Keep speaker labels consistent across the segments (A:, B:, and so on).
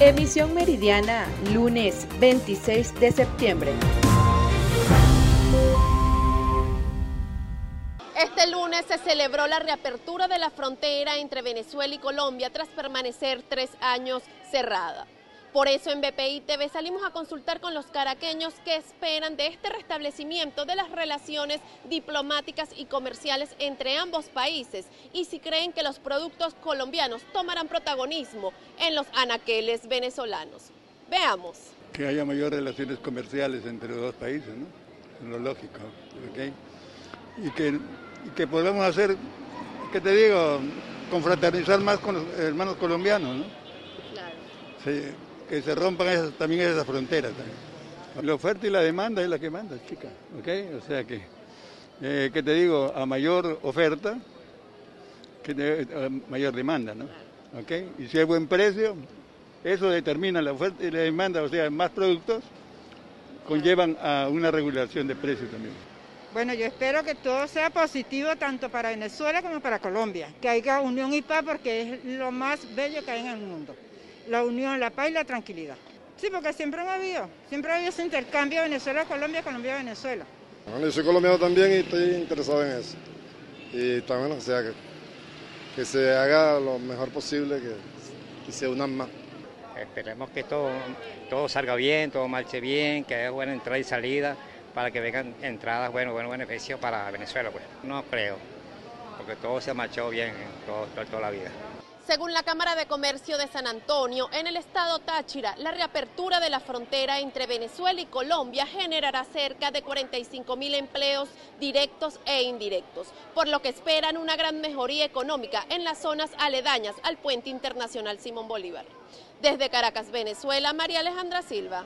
A: Emisión meridiana, lunes 26 de septiembre.
B: Este lunes se celebró la reapertura de la frontera entre Venezuela y Colombia tras permanecer tres años cerrada. Por eso en BPI TV salimos a consultar con los caraqueños qué esperan de este restablecimiento de las relaciones diplomáticas y comerciales entre ambos países y si creen que los productos colombianos tomarán protagonismo en los anaqueles venezolanos. Veamos.
C: Que haya mayores relaciones comerciales entre los dos países, ¿no? Es lo lógico, ¿ok? Y que, y que podamos hacer, ¿qué te digo? Confraternizar más con los hermanos colombianos, ¿no?
B: Claro.
C: Sí, que se rompan esas, también esas fronteras. La oferta y la demanda es la que manda, chica, ¿ok? O sea que, eh, ¿qué te digo? A mayor oferta, mayor demanda, ¿no? ¿Ok? Y si hay buen precio, eso determina la oferta y la demanda, o sea, más productos conllevan a una regulación de precios también.
D: Bueno, yo espero que todo sea positivo tanto para Venezuela como para Colombia, que haya unión y paz porque es lo más bello que hay en el mundo. La unión, la paz y la tranquilidad. Sí, porque siempre han habido, siempre ha habido ese intercambio Venezuela-Colombia, Colombia-Venezuela.
E: Bueno, yo soy colombiano también y estoy interesado en eso. Y también, o sea, que, que se haga lo mejor posible, que, que se unan más.
F: Esperemos que todo, todo salga bien, todo marche bien, que haya buena entrada y salida para que vengan entradas, bueno, buenos beneficios para Venezuela. Pues. No creo, porque todo se ha marchado bien en todo- toda- toda la vida.
B: Según la Cámara de Comercio de San Antonio, en el estado Táchira, la reapertura de la frontera entre Venezuela y Colombia generará cerca de 45 mil empleos directos e indirectos, por lo que esperan una gran mejoría económica en las zonas aledañas al puente internacional Simón Bolívar. Desde Caracas, Venezuela, María Alejandra Silva.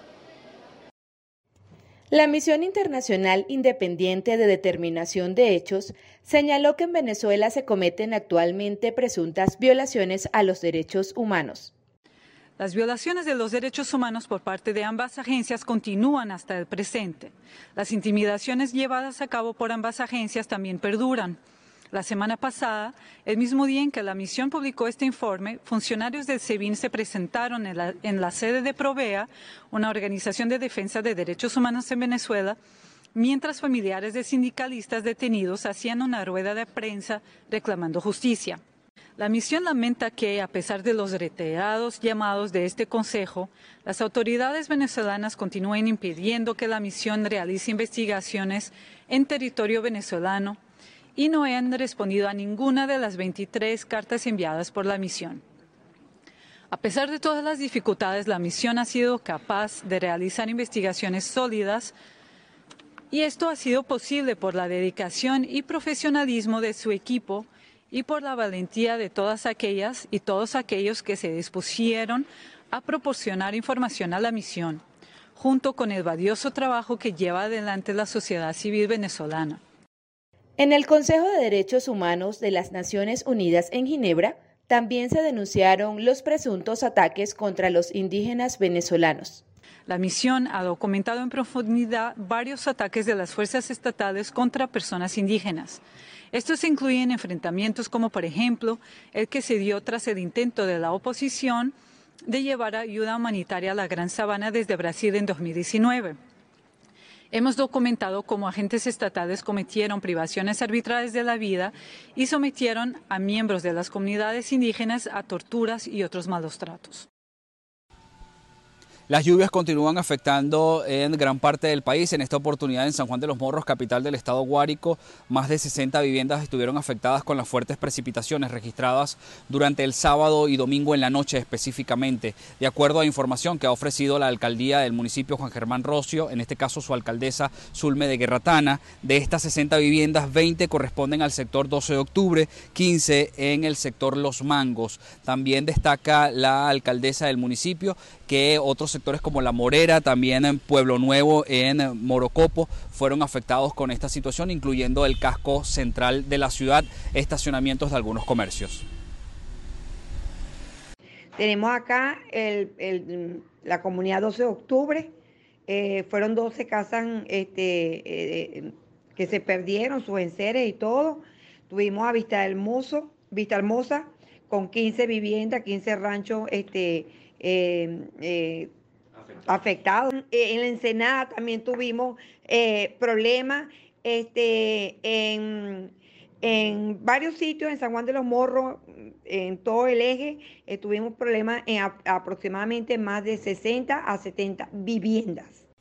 A: La Misión Internacional Independiente de Determinación de Hechos señaló que en Venezuela se cometen actualmente presuntas violaciones a los derechos humanos.
G: Las violaciones de los derechos humanos por parte de ambas agencias continúan hasta el presente. Las intimidaciones llevadas a cabo por ambas agencias también perduran. La semana pasada, el mismo día en que la misión publicó este informe, funcionarios del SEBIN se presentaron en la, en la sede de Provea, una organización de defensa de derechos humanos en Venezuela, mientras familiares de sindicalistas detenidos hacían una rueda de prensa reclamando justicia. La misión lamenta que, a pesar de los reiterados llamados de este Consejo, las autoridades venezolanas continúen impidiendo que la misión realice investigaciones en territorio venezolano y no han respondido a ninguna de las 23 cartas enviadas por la misión. A pesar de todas las dificultades, la misión ha sido capaz de realizar investigaciones sólidas y esto ha sido posible por la dedicación y profesionalismo de su equipo y por la valentía de todas aquellas y todos aquellos que se dispusieron a proporcionar información a la misión, junto con el valioso trabajo que lleva adelante la sociedad civil venezolana.
A: En el Consejo de Derechos Humanos de las Naciones Unidas en Ginebra también se denunciaron los presuntos ataques contra los indígenas venezolanos.
G: La misión ha documentado en profundidad varios ataques de las fuerzas estatales contra personas indígenas. Estos incluyen enfrentamientos como, por ejemplo, el que se dio tras el intento de la oposición de llevar ayuda humanitaria a la Gran Sabana desde Brasil en 2019. Hemos documentado cómo agentes estatales cometieron privaciones arbitrarias de la vida y sometieron a miembros de las comunidades indígenas a torturas y otros malos tratos.
H: Las lluvias continúan afectando en gran parte del país. En esta oportunidad en San Juan de los Morros, capital del estado Guárico, más de 60 viviendas estuvieron afectadas con las fuertes precipitaciones registradas durante el sábado y domingo en la noche específicamente. De acuerdo a información que ha ofrecido la alcaldía del municipio Juan Germán Rocio, en este caso su alcaldesa Zulme de Guerratana, de estas 60 viviendas, 20 corresponden al sector 12 de octubre, 15 en el sector Los Mangos. También destaca la alcaldesa del municipio que otros sectores como La Morera, también en Pueblo Nuevo, en Morocopo, fueron afectados con esta situación, incluyendo el casco central de la ciudad, estacionamientos de algunos comercios.
I: Tenemos acá la comunidad 12 de octubre, eh, fueron 12 casas este, eh, que se perdieron, sus enseres y todo. Tuvimos a Vista Hermoso, Vista Hermosa con 15 viviendas, 15 ranchos este, eh, eh, afectados. En la Ensenada también tuvimos problemas este, en, en, varios sitios, en San Juan de los Morros, en todo el eje, tuvimos problemas en aproximadamente más de 60 a 70 viviendas.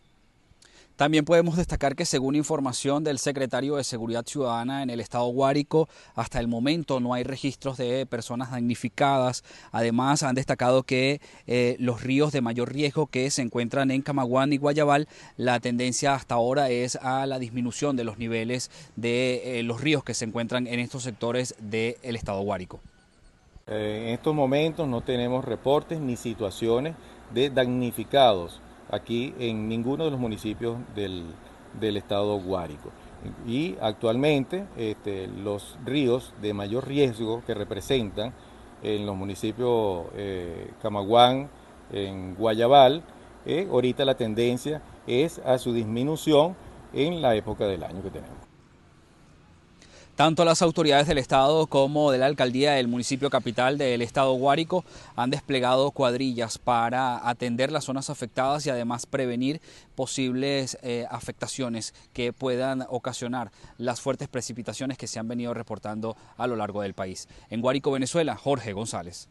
H: También podemos destacar que según información del secretario de Seguridad Ciudadana en el estado Guárico, hasta el momento no hay registros de personas damnificadas. Además, han destacado que eh, los ríos de mayor riesgo que se encuentran en Camaguán y Guayabal, la tendencia hasta ahora es a la disminución de los niveles de eh, los ríos que se encuentran en estos sectores del estado Guárico.
J: Eh, en estos momentos no tenemos reportes ni situaciones de damnificados aquí en ninguno de los municipios del, estado Guárico. Y actualmente este, los ríos de mayor riesgo que representan en los municipios eh, Camaguán, en Guayabal, eh, ahorita la tendencia es a su disminución en la época del año que tenemos.
H: Tanto las autoridades del Estado como de la alcaldía del municipio capital del Estado Guárico han desplegado cuadrillas para atender las zonas afectadas y además prevenir posibles eh, afectaciones que puedan ocasionar las fuertes precipitaciones que se han venido reportando a lo largo del país. En Guárico, Venezuela, Jorge González.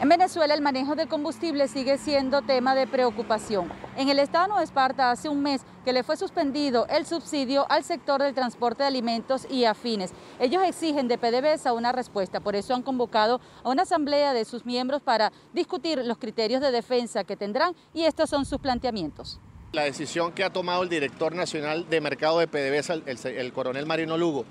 K: En Venezuela el manejo de combustible sigue siendo tema de preocupación. En el estado de Esparta hace un mes que le fue suspendido el subsidio al sector del transporte de alimentos y afines. Ellos exigen de PDVSA una respuesta, por eso han convocado a una asamblea de sus miembros para discutir los criterios de defensa que tendrán y estos son sus planteamientos.
L: La decisión que ha tomado el director nacional de mercado de PDVSA, el, el coronel Marino Lugo,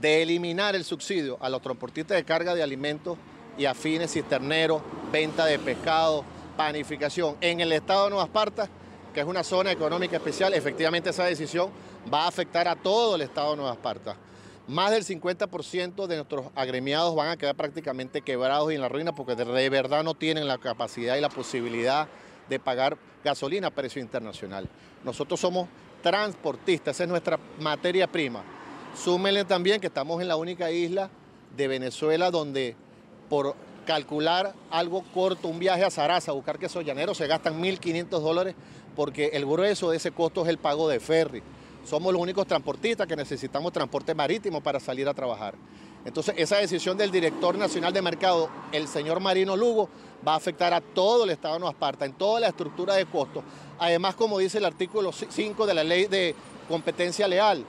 L: de eliminar el subsidio a los transportistas de carga de alimentos y afines cisterneros, venta de pescado, panificación. En el estado de Nueva Esparta, que es una zona económica especial, efectivamente esa decisión va a afectar a todo el estado de Nueva Esparta. Más del 50% de nuestros agremiados van a quedar prácticamente quebrados y en la ruina porque de verdad no tienen la capacidad y la posibilidad de pagar gasolina a precio internacional. Nosotros somos transportistas, esa es nuestra materia prima. Súmenle también que estamos en la única isla de Venezuela donde por calcular algo corto, un viaje a Sarasa, a buscar queso llanero, se gastan 1.500 dólares porque el grueso de ese costo es el pago de ferry. Somos los únicos transportistas que necesitamos transporte marítimo para salir a trabajar. Entonces, esa decisión del director nacional de mercado, el señor Marino Lugo, va a afectar a todo el Estado de Nueva Esparta, en toda la estructura de costos. Además, como dice el artículo 5 de la ley de competencia leal,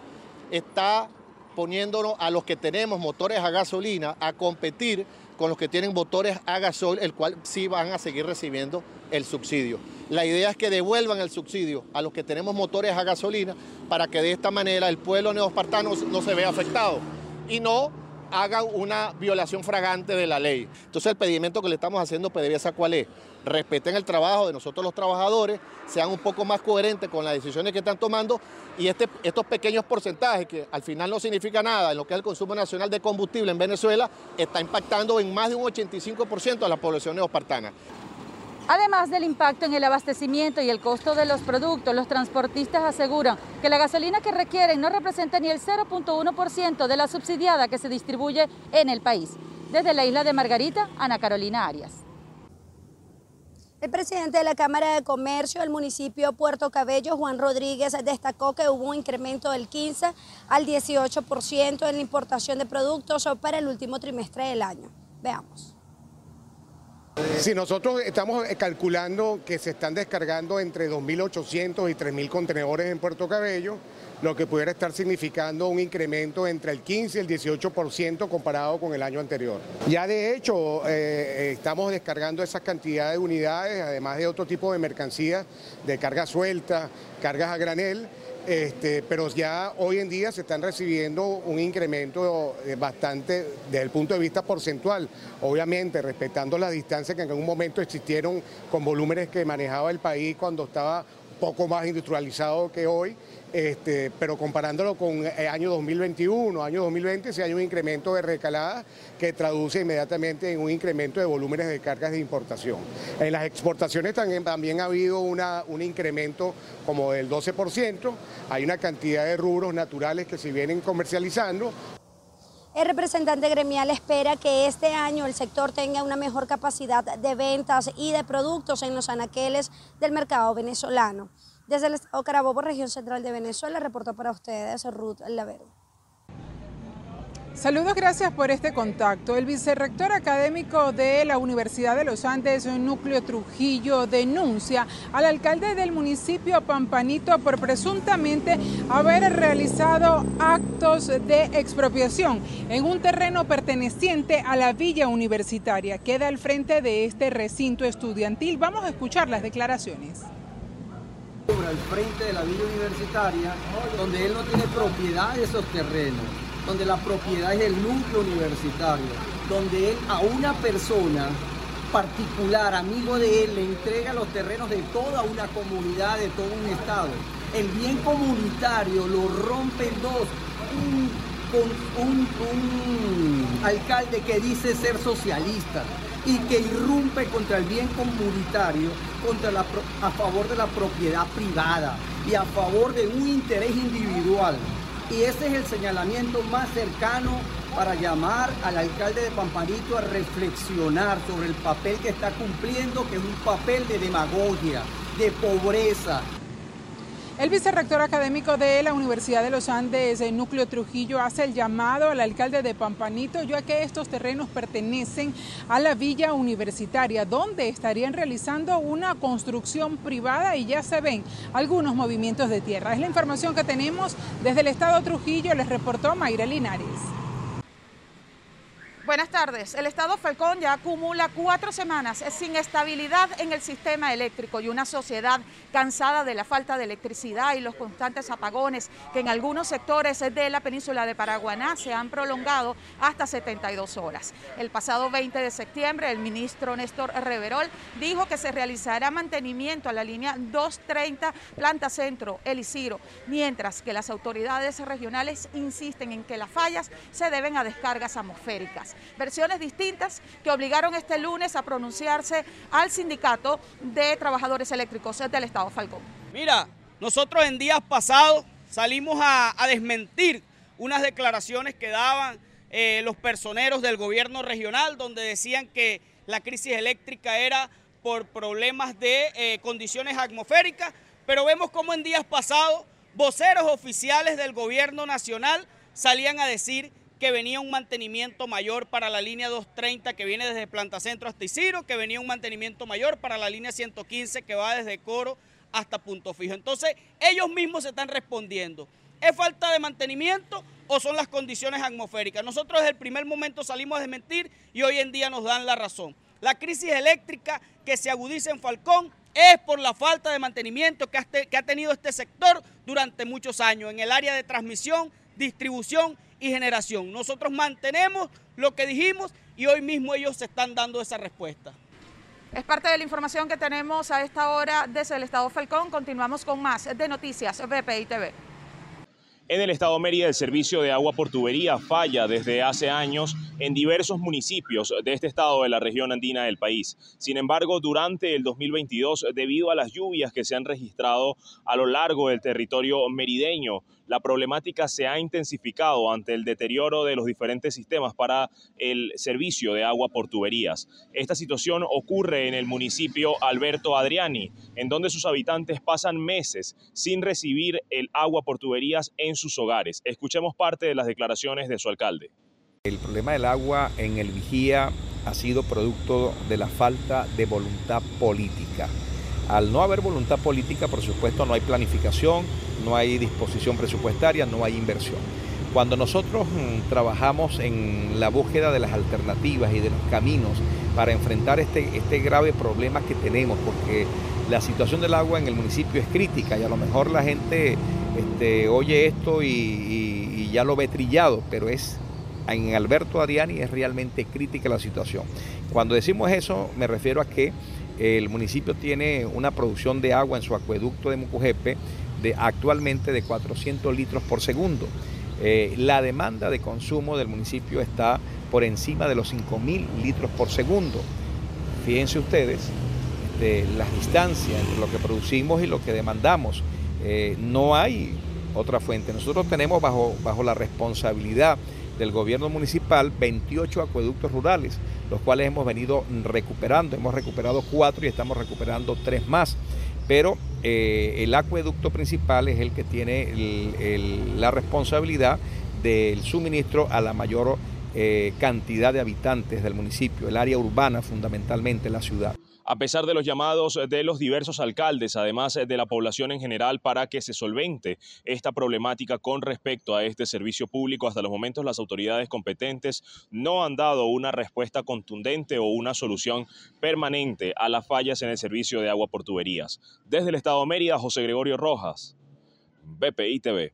L: está poniéndonos a los que tenemos motores a gasolina a competir con los que tienen motores a gasol, el cual sí van a seguir recibiendo el subsidio. La idea es que devuelvan el subsidio a los que tenemos motores a gasolina para que de esta manera el pueblo neospartano no se vea afectado y no hagan una violación fragante de la ley. Entonces el pedimento que le estamos haciendo PDVSA cuál es? Respeten el trabajo de nosotros los trabajadores, sean un poco más coherentes con las decisiones que están tomando y este, estos pequeños porcentajes que al final no significa nada en lo que es el consumo nacional de combustible en Venezuela, está impactando en más de un 85% a la población neopartana.
K: Además del impacto en el abastecimiento y el costo de los productos, los transportistas aseguran que la gasolina que requieren no representa ni el 0.1% de la subsidiada que se distribuye en el país. Desde la isla de Margarita, Ana Carolina Arias.
M: El presidente de la Cámara de Comercio del municipio Puerto Cabello, Juan Rodríguez, destacó que hubo un incremento del 15 al 18% en la importación de productos para el último trimestre del año. Veamos.
N: Si nosotros estamos eh, calculando que se están descargando entre 2.800 y 3.000 contenedores en Puerto Cabello, lo que pudiera estar significando un incremento entre el 15 y el 18% comparado con el año anterior. Ya de hecho eh, estamos descargando esas cantidades de unidades, además de otro tipo de mercancías, de carga suelta, cargas a granel, este, pero ya hoy en día se están recibiendo un incremento eh, bastante desde el punto de vista porcentual, obviamente respetando las distancias que en algún momento existieron con volúmenes que manejaba el país cuando estaba poco más industrializado que hoy, este, pero comparándolo con el año 2021, año 2020, se hay un incremento de recalada que traduce inmediatamente en un incremento de volúmenes de cargas de importación. En las exportaciones también, ha habido un incremento como del 12%, hay una cantidad de rubros naturales que se vienen comercializando.
O: El representante gremial espera que este año el sector tenga una mejor capacidad de ventas y de productos en los anaqueles del mercado venezolano. Desde el estado Carabobo, región central de Venezuela, reportó para ustedes Ruth Laverde.
P: Saludos, gracias por este contacto. El vicerrector académico de la Universidad de los Andes, Núcleo Trujillo, denuncia al alcalde del municipio Pampanito por presuntamente haber realizado actos de expropiación en un terreno perteneciente a la villa universitaria. Queda al frente de este recinto estudiantil. Vamos a escuchar las declaraciones
Q: al frente de la villa universitaria, donde él no tiene propiedad de esos terrenos donde la propiedad es del núcleo universitario, donde él a una persona particular, amigo de él, le entrega los terrenos de toda una comunidad, de todo un estado. El bien comunitario lo rompe en dos. Un, un, alcalde que dice ser socialista y que irrumpe contra el bien comunitario, contra a favor de la propiedad privada y a favor de un interés individual. Y ese es el señalamiento más cercano para llamar al alcalde de Pampanito a reflexionar sobre el papel que está cumpliendo, que es un papel de demagogia, de pobreza,
P: el vicerrector académico de la Universidad de los Andes, el Núcleo Trujillo, hace el llamado al alcalde de Pampanito, ya que estos terrenos pertenecen a la villa universitaria, donde estarían realizando una construcción privada y ya se ven algunos movimientos de tierra. Es la información que tenemos desde el estado Trujillo, les reportó Mayra Linares.
R: Buenas tardes. El Estado Falcón ya acumula cuatro semanas sin estabilidad en el sistema eléctrico y una sociedad cansada de la falta de electricidad y los constantes apagones que en algunos sectores de la península de Paraguaná se han prolongado hasta 72 horas. El pasado 20 de septiembre, el ministro Néstor Reverol dijo que se realizará mantenimiento a la línea 230 Planta Centro, El Isiro, mientras que las autoridades regionales insisten en que las fallas se deben a descargas atmosféricas versiones distintas que obligaron este lunes a pronunciarse al sindicato de trabajadores eléctricos del Estado Falcón.
S: Mira, nosotros en días pasados salimos a, desmentir unas declaraciones que daban eh, los personeros del gobierno regional, donde decían que la crisis eléctrica era por problemas de eh, condiciones atmosféricas, pero vemos como en días pasados voceros oficiales del gobierno nacional salían a decir que venía un mantenimiento mayor para la línea 230 que viene desde Planta Centro hasta Isiro, que venía un mantenimiento mayor para la línea 115 que va desde Coro hasta Punto Fijo. Entonces, ellos mismos se están respondiendo. ¿Es falta de mantenimiento o son las condiciones atmosféricas? Nosotros desde el primer momento salimos a desmentir y hoy en día nos dan la razón. La crisis eléctrica que se agudiza en Falcón es por la falta de mantenimiento que ha, tenido este sector durante muchos años en el área de transmisión, distribución y generación. Nosotros mantenemos lo que dijimos y hoy mismo ellos se están dando esa respuesta.
R: Es parte de la información que tenemos a esta hora desde el Estado Falcón. Continuamos con más de Noticias BPI TV.
T: En el estado Mérida, el servicio de agua por tubería falla desde hace años en diversos municipios de este estado de la región andina del país. Sin embargo, durante el 2022, debido a las lluvias que se han registrado a lo largo del territorio merideño, la problemática se ha intensificado ante el deterioro de los diferentes sistemas para el servicio de agua por tuberías. Esta situación ocurre en el municipio Alberto Adriani, en donde sus habitantes pasan meses sin recibir el agua por tuberías en sus hogares. Escuchemos parte de las declaraciones de su alcalde.
J: El problema del agua en el Vigía ha sido producto de la falta de voluntad política. Al no haber voluntad política, por supuesto, no hay planificación, no hay disposición presupuestaria, no hay inversión. Cuando nosotros mm, trabajamos en la búsqueda de las alternativas y de los caminos para enfrentar este, este grave problema que tenemos, porque la situación del agua en el municipio es crítica y a lo mejor la gente este, oye esto y, ya lo ve trillado, pero es en Alberto Adriani es realmente crítica la situación. Cuando decimos eso me refiero a que el municipio tiene una producción de agua en su acueducto de Mucujepe de, actualmente de 400 litros por segundo. Eh, la demanda de consumo del municipio está por encima de los 5.000 litros por segundo. Fíjense ustedes de las distancias entre lo que producimos y lo que demandamos. Eh, no hay otra fuente. Nosotros tenemos bajo, bajo la responsabilidad del gobierno municipal 28 acueductos rurales, los cuales hemos venido recuperando. Hemos recuperado cuatro y estamos recuperando tres más. Pero eh, el acueducto principal es el que tiene la responsabilidad del suministro a la mayor eh, cantidad de habitantes del municipio, el área urbana fundamentalmente, la ciudad
T: a pesar de los llamados de los diversos alcaldes, además de la población en general, para que se solvente esta problemática con respecto a este servicio público. Hasta los momentos las autoridades competentes no han dado una respuesta contundente o una solución permanente a las fallas en el servicio de agua por tuberías. Desde el Estado de Mérida, José Gregorio Rojas, BPI TV.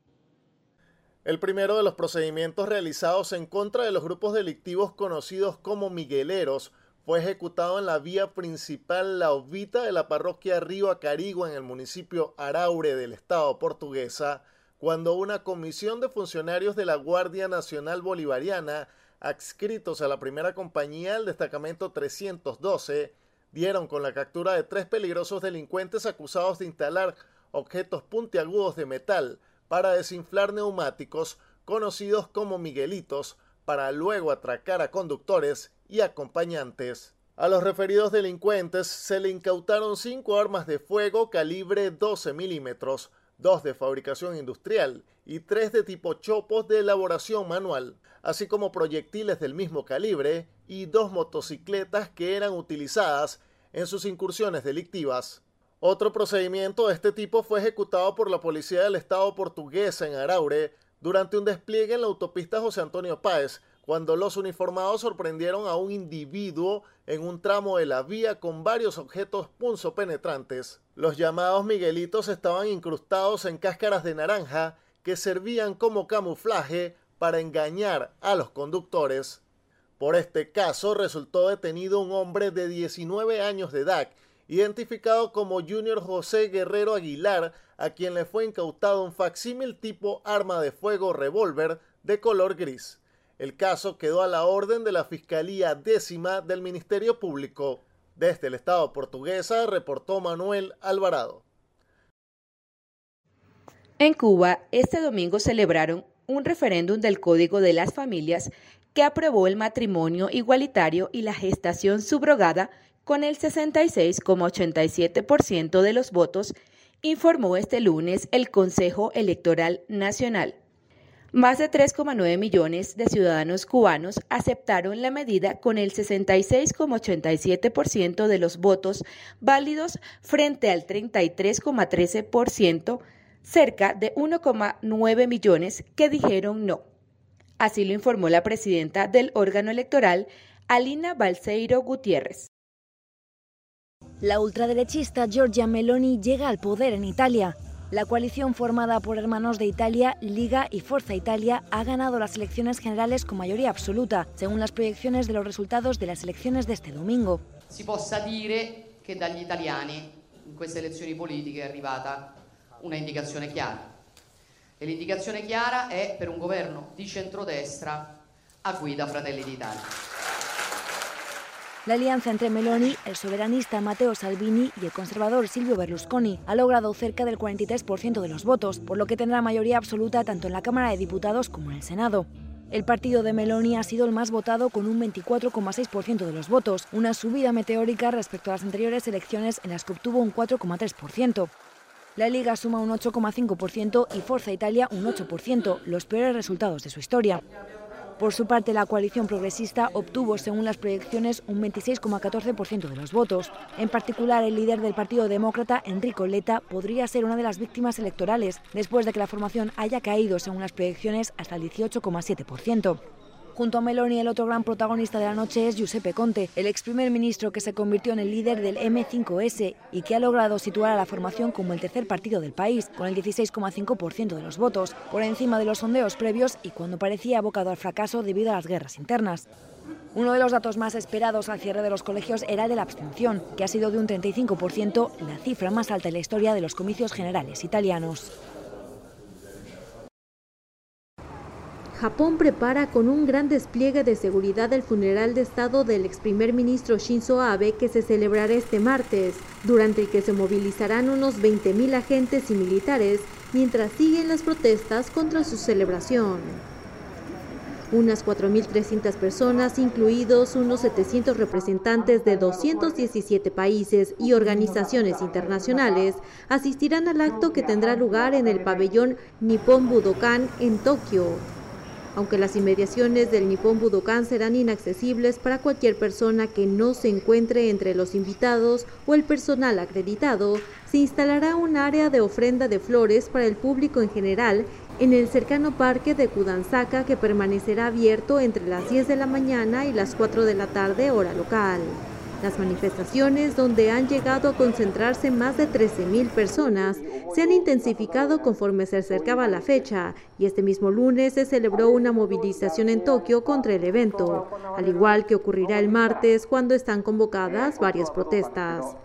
U: El primero de los procedimientos realizados en contra de los grupos delictivos conocidos como migueleros fue ejecutado en la vía principal La Ovita de la parroquia Río Acarigua en el municipio Araure del estado portuguesa, cuando una comisión de funcionarios de la Guardia Nacional Bolivariana, adscritos a la primera compañía del destacamento 312, dieron con la captura de tres peligrosos delincuentes acusados de instalar objetos puntiagudos de metal para desinflar neumáticos conocidos como Miguelitos, para luego atracar a conductores y acompañantes. A los referidos delincuentes se le incautaron cinco armas de fuego calibre 12 milímetros, dos de fabricación industrial y tres de tipo chopos de elaboración manual, así como proyectiles del mismo calibre y dos motocicletas que eran utilizadas en sus incursiones delictivas. Otro procedimiento de este tipo fue ejecutado por la Policía del Estado portuguesa en Araure durante un despliegue en la autopista José Antonio Páez, cuando los uniformados sorprendieron a un individuo en un tramo de la vía con varios objetos punzopenetrantes. Los llamados Miguelitos estaban incrustados en cáscaras de naranja que servían como camuflaje para engañar a los conductores. Por este caso resultó detenido un hombre de 19 años de edad, identificado como Junior José Guerrero Aguilar, a quien le fue incautado un facsímil tipo arma de fuego revólver de color gris. El caso quedó a la orden de la Fiscalía Décima del Ministerio Público. Desde el Estado portuguesa reportó Manuel Alvarado.
A: En Cuba, este domingo celebraron un referéndum del Código de las Familias que aprobó el matrimonio igualitario y la gestación subrogada con el 66,87% de los votos, informó este lunes el Consejo Electoral Nacional. Más de 3,9 millones de ciudadanos cubanos aceptaron la medida con el 66,87% de los votos válidos frente al 33,13%, cerca de 1,9 millones que dijeron no. Así lo informó la presidenta del órgano electoral, Alina Balseiro Gutiérrez.
V: La ultraderechista Giorgia Meloni llega al poder en Italia la coalición formada por hermanos de Italia, Liga y Forza Italia ha ganado las elecciones generales con mayoría absoluta, según las proyecciones de los resultados de las elecciones de este domingo.
W: Si possa dire che dagli italiani in queste elezioni politiche è arrivata una indicazione chiara. E l'indicazione chiara è per un governo di centrodestra a guida Fratelli d'Italia.
V: La alianza entre Meloni, el soberanista Matteo Salvini y el conservador Silvio Berlusconi ha logrado cerca del 43% de los votos, por lo que tendrá mayoría absoluta tanto en la Cámara de Diputados como en el Senado. El partido de Meloni ha sido el más votado con un 24,6% de los votos, una subida meteórica respecto a las anteriores elecciones en las que obtuvo un 4,3%. La Liga suma un 8,5% y Forza Italia un 8%, los peores resultados de su historia. Por su parte, la coalición progresista obtuvo, según las proyecciones, un 26,14% de los votos. En particular, el líder del Partido Demócrata, Enrico Letta, podría ser una de las víctimas electorales, después de que la formación haya caído, según las proyecciones, hasta el 18,7%. Junto a Meloni, el otro gran protagonista de la noche es Giuseppe Conte, el ex primer ministro que se convirtió en el líder del M5S y que ha logrado situar a la formación como el tercer partido del país, con el 16,5% de los votos, por encima de los sondeos previos y cuando parecía abocado al fracaso debido a las guerras internas. Uno de los datos más esperados al cierre de los colegios era el de la abstención, que ha sido de un 35%, la cifra más alta en la historia de los comicios generales italianos.
X: Japón prepara con un gran despliegue de seguridad el funeral de Estado del ex primer ministro Shinzo Abe que se celebrará este martes, durante el que se movilizarán unos 20.000 agentes y militares mientras siguen las protestas contra su celebración. Unas 4.300 personas, incluidos unos 700 representantes de 217 países y organizaciones internacionales, asistirán al acto que tendrá lugar en el pabellón Nippon Budokan en Tokio. Aunque las inmediaciones del Nippon Budokan serán inaccesibles para cualquier persona que no se encuentre entre los invitados o el personal acreditado, se instalará un área de ofrenda de flores para el público en general en el cercano parque de Kudansaka que permanecerá abierto entre las 10 de la mañana y las 4 de la tarde hora local. Las manifestaciones, donde han llegado a concentrarse más de 13.000 personas, se han intensificado conforme se acercaba la fecha y este mismo lunes se celebró una movilización en Tokio contra el evento, al igual que ocurrirá el martes cuando están convocadas varias protestas.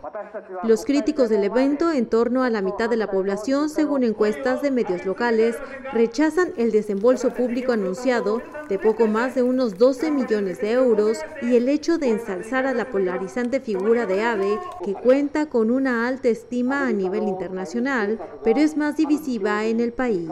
X: Los críticos del evento, en torno a la mitad de la población, según encuestas de medios locales, rechazan el desembolso público anunciado de poco más de unos 12 millones de euros y el hecho de ensalzar a la polarizante figura de AVE que cuenta con una alta estima a nivel internacional, pero es más divisiva en el país.